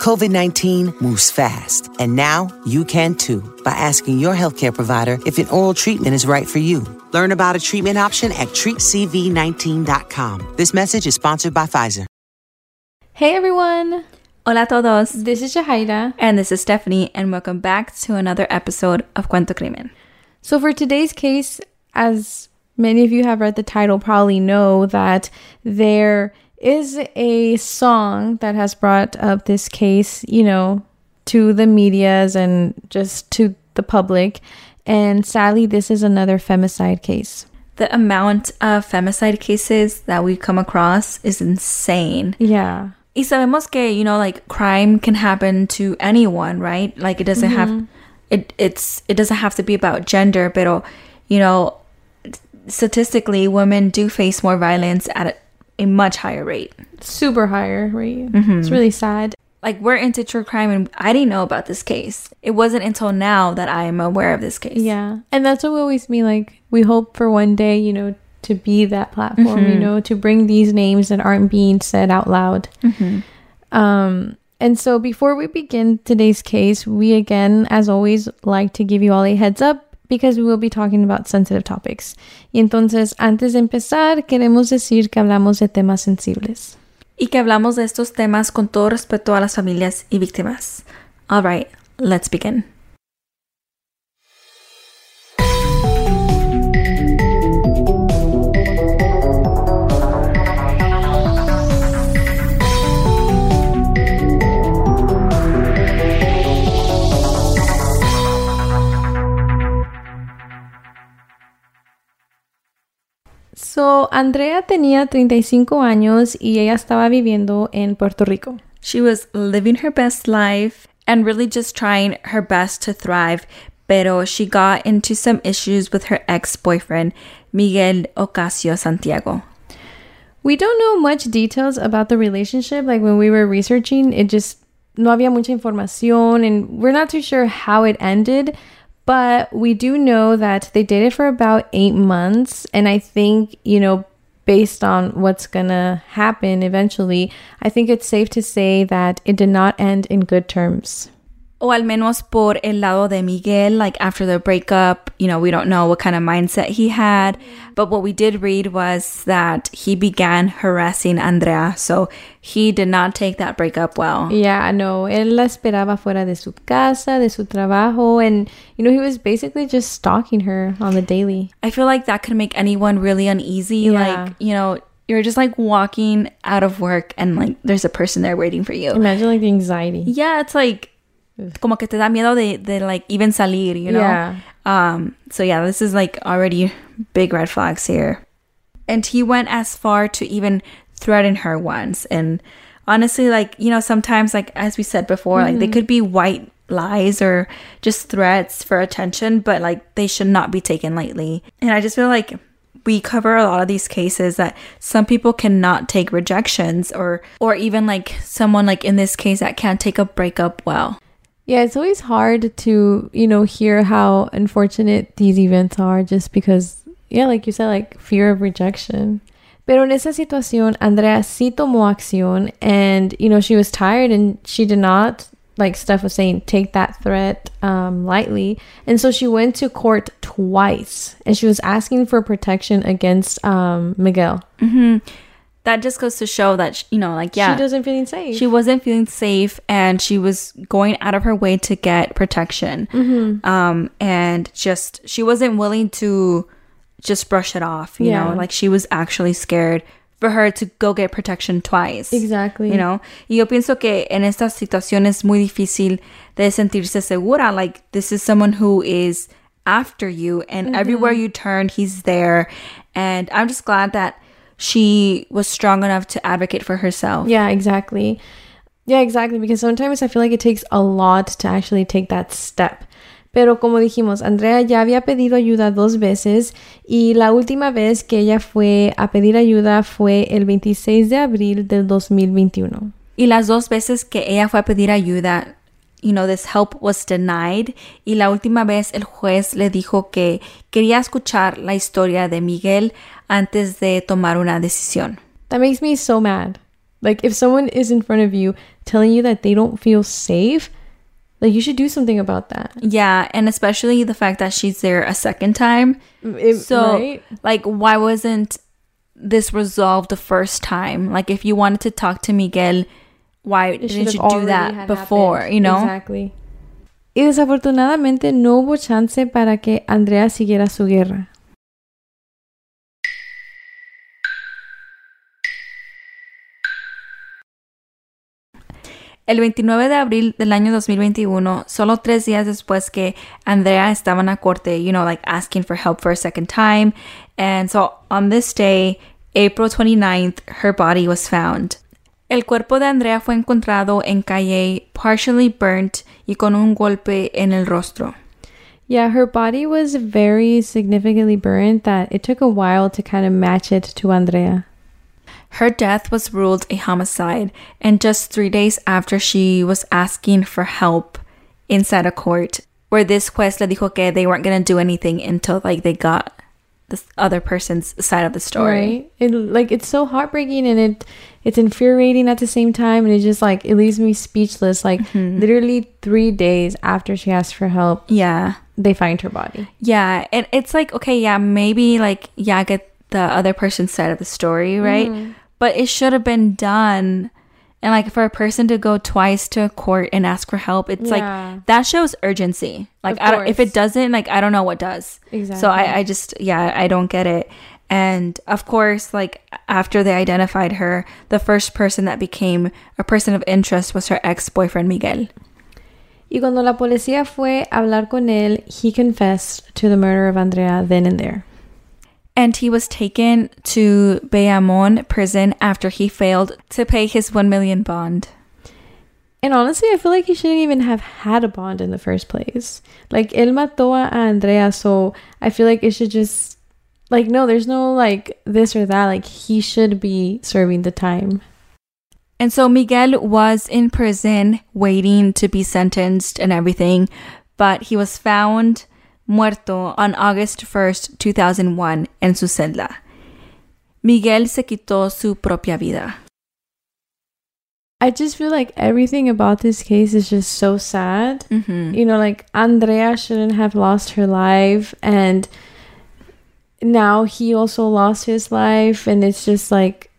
COVID 19 moves fast, and now you can too by asking your healthcare provider if an oral treatment is right for you. Learn about a treatment option at treatcv19.com. This message is sponsored by Pfizer. Hey everyone! Hola todos. This is Jahaira. And this is Stephanie, and welcome back to another episode of Cuento Crimen. So, for today's case, as many of you have read the title, probably know that there is a song that has brought up this case, you know, to the medias and just to the public. And sadly, this is another femicide case. The amount of femicide cases that we come across is insane. Yeah. Y sabemos que, you know, like crime can happen to anyone, right? Like it doesn't mm-hmm. have it it's it doesn't have to be about gender, but you know, statistically women do face more violence at a, much higher rate. Super higher rate. Mm-hmm. It's really sad. Like we're into true crime and I didn't know about this case. It wasn't until now that I am aware of this case. Yeah. And that's what we always mean. Like we hope for one day, you know, to be that platform, mm-hmm. you know, to bring these names that aren't being said out loud. Mm-hmm. Um and so before we begin today's case, we again, as always, like to give you all a heads up because we will be talking about sensitive topics. Y entonces, antes de empezar, queremos decir que hablamos de temas sensibles. Y que hablamos de estos temas con todo respeto a las familias y víctimas. All right, let's begin. Andrea tenía 35 años y ella estaba viviendo en Puerto Rico. She was living her best life and really just trying her best to thrive, pero she got into some issues with her ex-boyfriend, Miguel Ocasio Santiago. We don't know much details about the relationship. Like when we were researching, it just no había mucha información and we're not too sure how it ended. But we do know that they dated for about eight months. And I think, you know, based on what's gonna happen eventually, I think it's safe to say that it did not end in good terms. O al menos por el lado de Miguel, like after the breakup, you know, we don't know what kind of mindset he had. But what we did read was that he began harassing Andrea. So he did not take that breakup well. Yeah, no. Él la esperaba fuera de su casa, de su trabajo. And, you know, he was basically just stalking her on the daily. I feel like that could make anyone really uneasy. Yeah. Like, you know, you're just like walking out of work and like there's a person there waiting for you. Imagine like the anxiety. Yeah, it's like como que te da miedo de, de like even salir, you know? Yeah. Um, so yeah, this is like already big red flags here. And he went as far to even threaten her once. And honestly, like, you know, sometimes like as we said before, mm-hmm. like they mm-hmm. could be white lies or just threats for attention, but like they should not be taken lightly. And I just feel like we cover a lot of these cases that some people cannot take rejections or or even like someone like in this case that can't take a breakup well. Yeah, it's always hard to, you know, hear how unfortunate these events are just because, yeah, like you said, like fear of rejection. Pero en esa situación, Andrea sí tomó acción and, you know, she was tired and she did not, like Steph was saying, take that threat um, lightly. And so she went to court twice and she was asking for protection against um, Miguel. Mm-hmm that just goes to show that you know like yeah she doesn't feeling safe she wasn't feeling safe and she was going out of her way to get protection mm-hmm. um and just she wasn't willing to just brush it off you yeah. know like she was actually scared for her to go get protection twice exactly you know y yo pienso que en estas situaciones es muy difícil de sentirse segura like this is someone who is after you and mm-hmm. everywhere you turn he's there and i'm just glad that she was strong enough to advocate for herself. Yeah, exactly. Yeah, exactly. Because sometimes I feel like it takes a lot to actually take that step. Pero como dijimos, Andrea ya había pedido ayuda dos veces y la última vez que ella fue a pedir ayuda fue el 26 de abril del 2021. Y las dos veces que ella fue a pedir ayuda, you know, this help was denied. Y la última vez el juez le dijo que quería escuchar la historia de Miguel antes de tomar una decisión. That makes me so mad. Like, if someone is in front of you telling you that they don't feel safe, like, you should do something about that. Yeah, and especially the fact that she's there a second time. Mm, it- So, right? like, why wasn't this resolved the first time? Like, if you wanted to talk to Miguel, why It didn't you do that before? happened. You know? Exactly. Y desafortunadamente no hubo chance para que Andrea siguiera su guerra. El 29 de abril del año 2021, solo tres días después que Andrea estaba en la corte, you know, like asking for help for a second time. And so on this day, April 29th, her body was found. El cuerpo de Andrea fue encontrado en calle, partially burnt y con un golpe en el rostro. Yeah, her body was very significantly burned that it took a while to kind of match it to Andrea. Her death was ruled a homicide, and just three days after she was asking for help inside a court, where this juez le dijo que they weren't gonna do anything until like they got this other person's side of the story. Right? It like it's so heartbreaking and it it's infuriating at the same time and it just like it leaves me speechless. Like mm-hmm. literally three days after she asked for help, Yeah, they find her body. yeah, and it's like okay, yeah, maybe like yeah, get the other person's side of the story, right? Mm-hmm. But it should have been done. And like for a person to go twice to a court and ask for help, it's Yeah. like that shows urgency. Like I don't, if it doesn't, like I don't know what does. Exactly. So I, I just yeah, I don't get it. And of course, like after they identified her, the first person that became a person of interest was her ex-boyfriend Miguel. Y cuando la policía fue a hablar con él, he confessed to the murder of Andrea then and there. And he was taken to Bayamon prison after he failed to pay his 1 million bond. And honestly, I feel like he shouldn't even have had a bond in the first place. Like, él mató a Andrea, so I feel like it should just, like, no, there's no, like, this or that. Like, he should be serving the time. And so Miguel was in prison waiting to be sentenced and everything, but he was found muerto on August 1st, 2001 en su celda. Miguel se quitó su propia vida. I just feel like everything about this case is just so sad. Mhm. You know, like, Andrea shouldn't have lost her life, and now he also lost his life, and it's just like,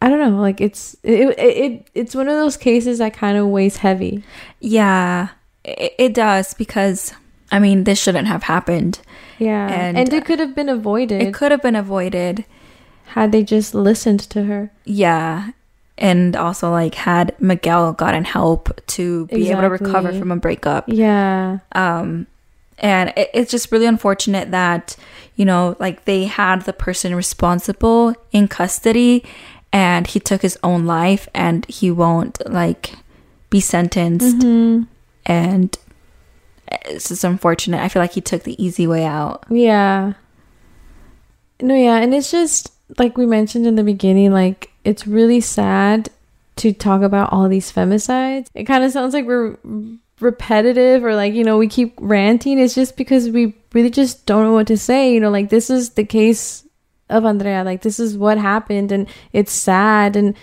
I don't know, like, it's, it, it, it it's one of those cases that kind of weighs heavy. Yeah, it, it does because, I mean, this shouldn't have happened. Yeah. And, And, it could have been avoided It could have been avoided. had they just listened to her. Yeah. And also, like, had Miguel gotten help to be able to recover from a breakup. Yeah. um and it, it's just really unfortunate that you know like they had the person responsible in custody and he took his own life and he won't like be sentenced Mm-hmm. and it's just unfortunate i feel like he took the easy way out Yeah. No, yeah. And it's just like we mentioned in the beginning, like, it's really sad to talk about all these femicides. It kind of sounds like we're repetitive or like, you know, we keep ranting. It's just because we really just don't know what to say. You know, like, this is the case of Andrea. Like, this is what happened and it's sad. And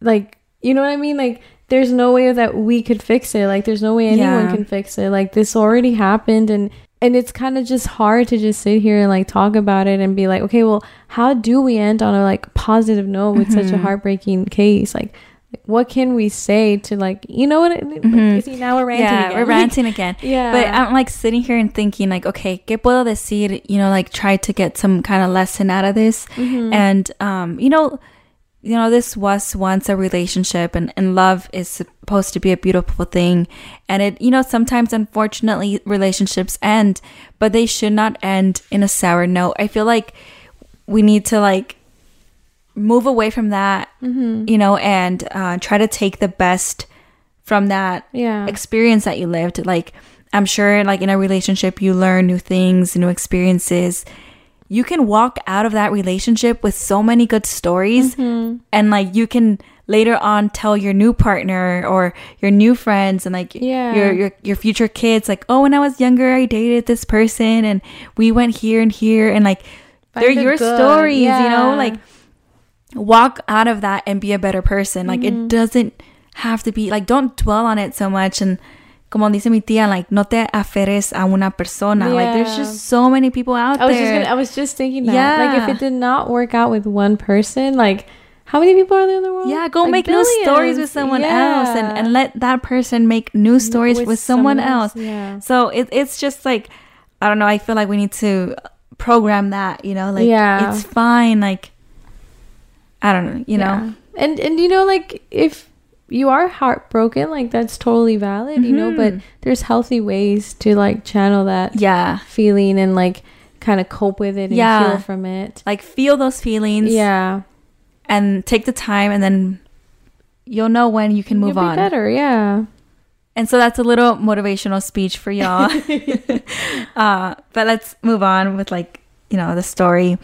like, you know what I mean? Like, there's no way that we could fix it. Like, there's no way anyone Yeah. can fix it. Like, this already happened and and it's kind of just hard to just sit here and like talk about it and be like, okay, well, how do we end on a like positive note with such a heartbreaking case? Like, what can we say to like, you know what? I mean? Like, see, now we're ranting yeah again. we're ranting again Yeah. but i'm like sitting here and thinking like okay que puedo decir you know like try to get some kind of lesson out of this Mm-hmm. and um you know you know this was once a relationship and, and love is supposed to be a beautiful thing and it you know sometimes unfortunately relationships end but they should not end in a sour note i feel like we need to like move away from that Mm-hmm. you know and uh, try to take the best from that Yeah. experience that you lived like I'm sure like in a relationship you learn new things, new experiences. You can walk out of that relationship with so many good stories Mm-hmm. and like you can later on tell your new partner or your new friends and like Yeah. your your your future kids like, "Oh, when I was younger, I dated this person and we went here and here and like Find they're the your good, stories, you know? Like walk out of that and be a better person. Like Mm-hmm. it doesn't have to be like don't dwell on it so much and como dice mi tía, like no te aferres a una persona. Like there's just so many people out I was there. just gonna, I was just thinking that. Like if it did not work out with one person, like how many people are there in the world? yeah, go Like, make new stories with someone else and, and let that person make new stories with, someone, else. Yeah. So it, it's just like, I don't know, I feel like we need to program that, you know, like Yeah. it's fine. Like, I don't know, you know? And and you know, like if you are heartbroken, like that's totally valid, you know, but Mhm. there's healthy ways to like channel that Yeah. feeling and like kind of cope with it and Yeah. heal from it. Like feel those feelings Yeah. and take the time and then you'll know when you can move You'll be on. better, yeah. And so that's a little motivational speech for y'all. uh, but let's move on with like, you know, the story.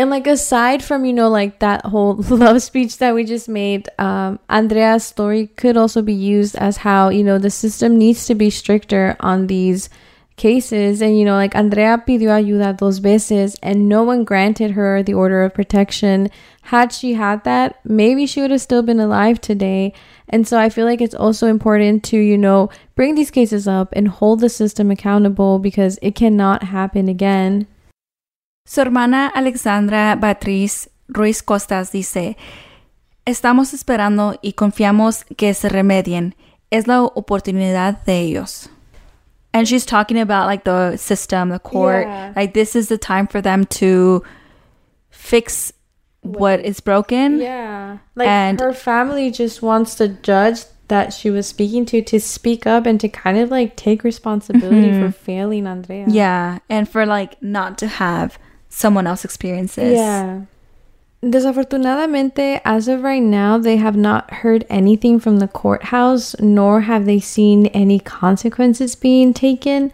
And like aside from you know like that whole love speech that we just made, um, Andrea's story could also be used as how you know the system needs to be stricter on these cases. And you know like Andrea pidió ayuda dos veces, and no one granted her the order of protection. Had she had that, maybe she would have still been alive today. And so I feel like it's also important to you know bring these cases up and hold the system accountable because it cannot happen again. Su hermana Alexandra Beatriz Ruiz Costas dice, Estamos esperando y confiamos que se remedien. Es la oportunidad de ellos. And she's talking about like the system, the court. Yeah. Like this is the time for them to fix what is broken. Yeah. Like And- her family just wants the judge that she was speaking to to speak up and to kind of like take responsibility mm-hmm. for failing Andrea. Yeah, and for like not to have someone else experiences. Yeah. Desafortunadamente, as of right now, they have not heard anything from the courthouse, nor have they seen any consequences being taken.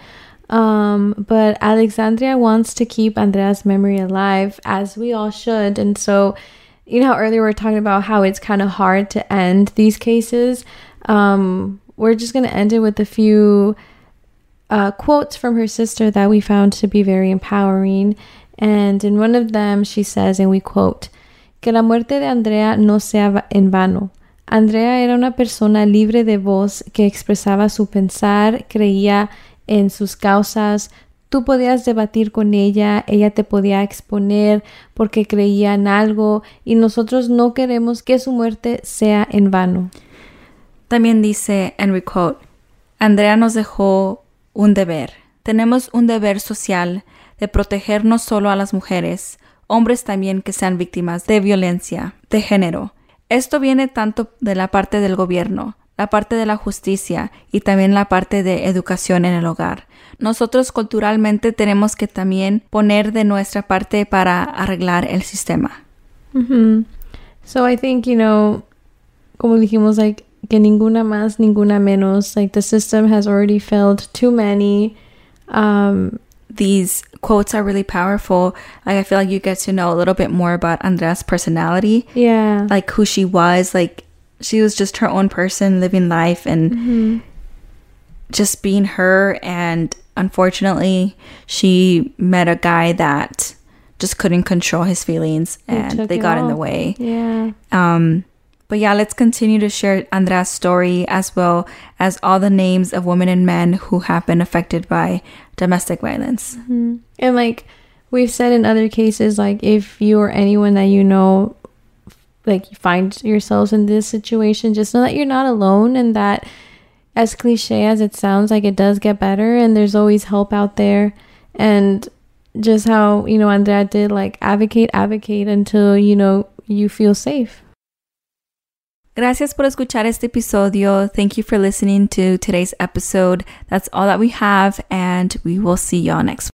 Um, but Alexandria wants to keep Andrea's memory alive, as we all should. And so, you know earlier we were talking about how it's kind of hard to end these cases? Um, we're just going to end it with a few uh, quotes from her sister that we found to be very empowering. And in one of them, she says, and we quote, Que la muerte de Andrea no sea en vano. Andrea era una persona libre de voz que expresaba su pensar, creía en sus causas. Tú podías debatir con ella, ella te podía exponer porque creía en algo y nosotros no queremos que su muerte sea en vano. También dice, and we quote, Andrea nos dejó un deber. Tenemos un deber social de proteger no solo a las mujeres, hombres también que sean víctimas de violencia de género. Esto viene tanto de la parte del gobierno, la parte de la justicia y también la parte de educación en el hogar. Nosotros culturalmente tenemos que también poner de nuestra parte para arreglar el sistema. So I think, you know, como dijimos, like, que ninguna más, ninguna menos. Like, the system has already failed too many. Um, these quotes are really powerful. Like I feel like you get to know a little bit more about Andrea's personality, yeah. like who she was. Like she was just her own person, living life and Mhm. just being her. And unfortunately, she met a guy that just couldn't control his feelings, and they got in the way. Yeah. Um, but yeah, let's continue to share Andrea's story as well as all the names of women and men who have been affected by domestic violence. Mhm. And like we've said in other cases, like if you or anyone that you know, like find yourselves in this situation, just know that you're not alone and that as cliche as it sounds, like it does get better and there's always help out there. And just how, you know, Andrea did, like advocate, advocate until, you know, you feel safe. Gracias por escuchar este episodio. Thank you for listening to today's episode. That's all that we have, and we will see y'all next